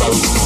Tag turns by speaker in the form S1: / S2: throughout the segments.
S1: Bye.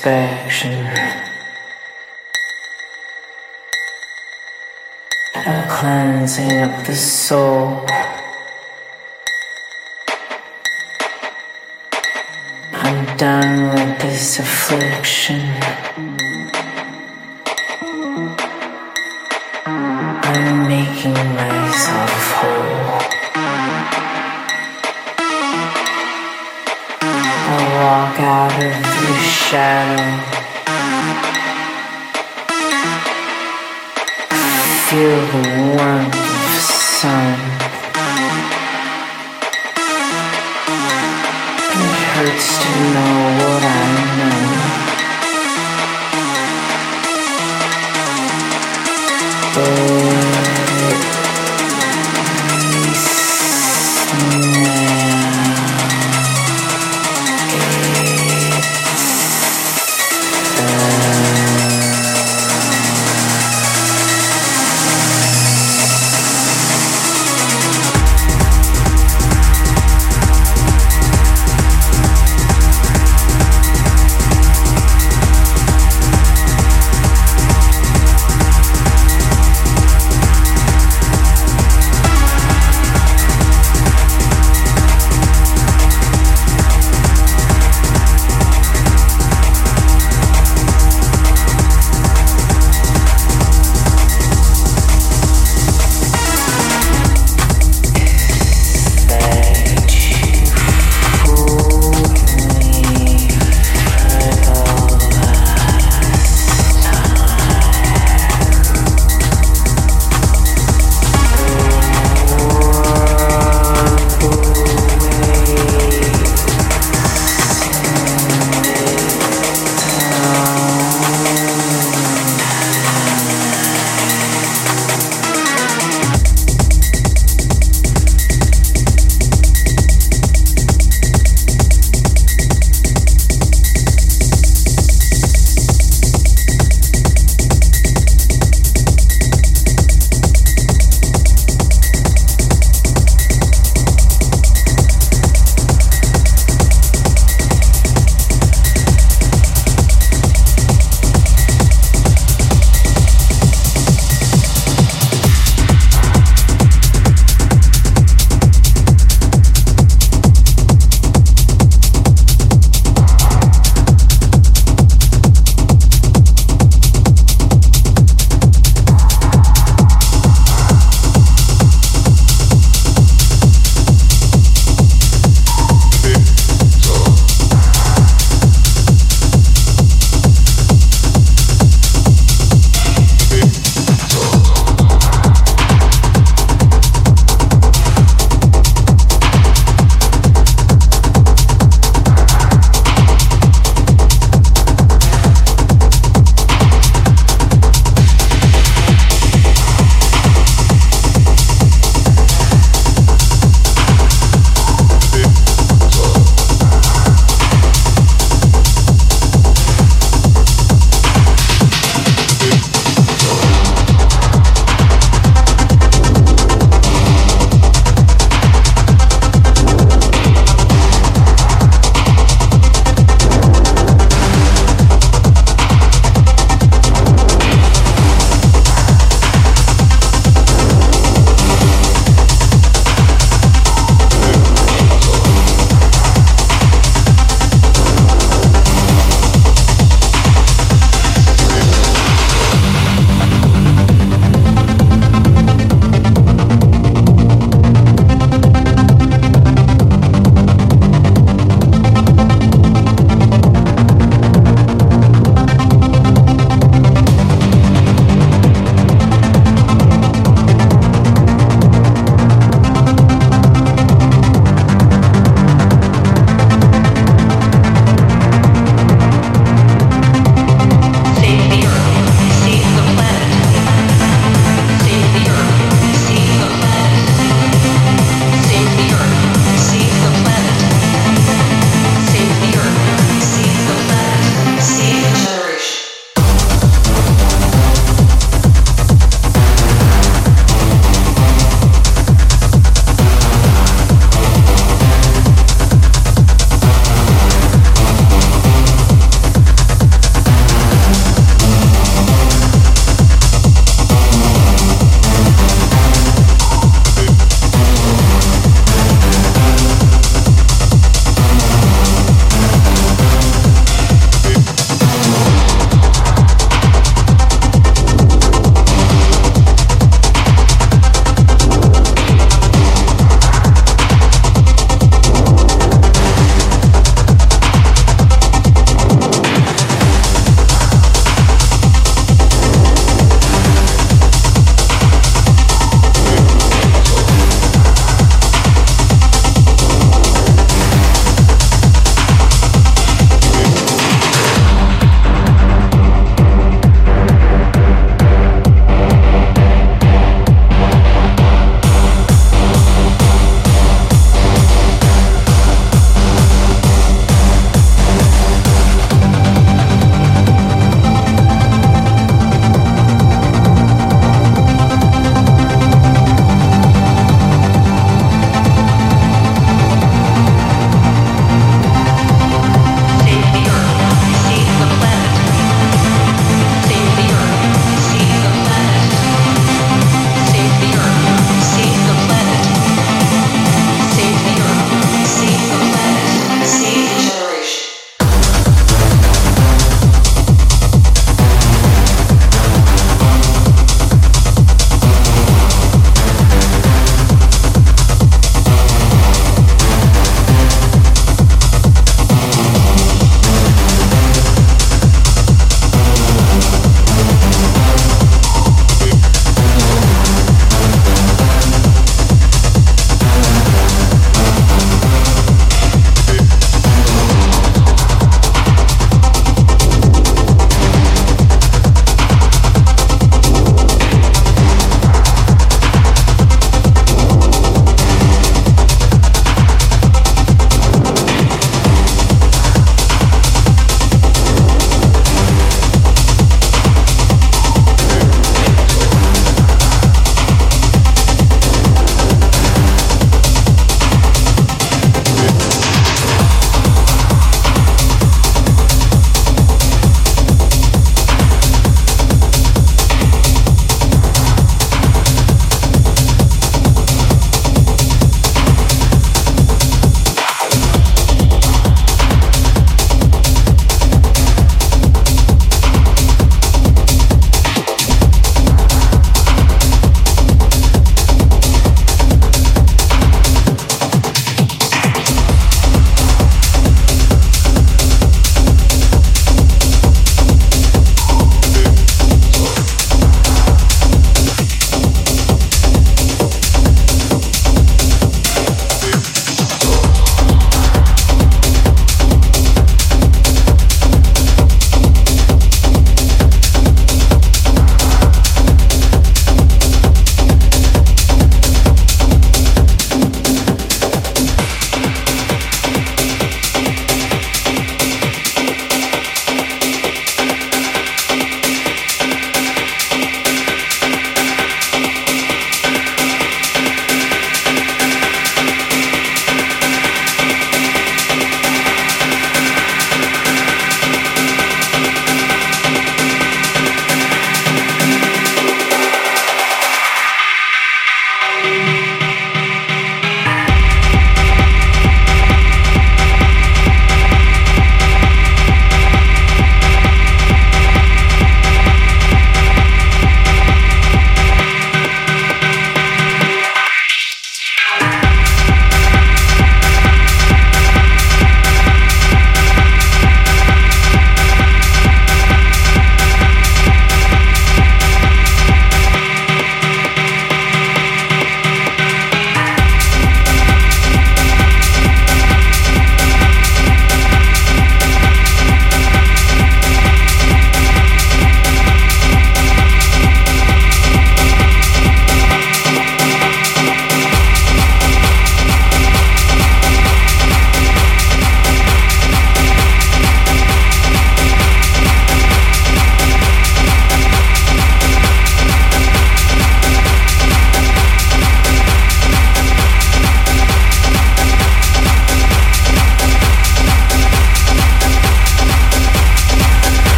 S2: satisfaction and a cleansing of the soul. I'm done with this affliction. I'm making myself whole. I walk out of shadow. Feel the warmth of sun. It hurts to know what I know. But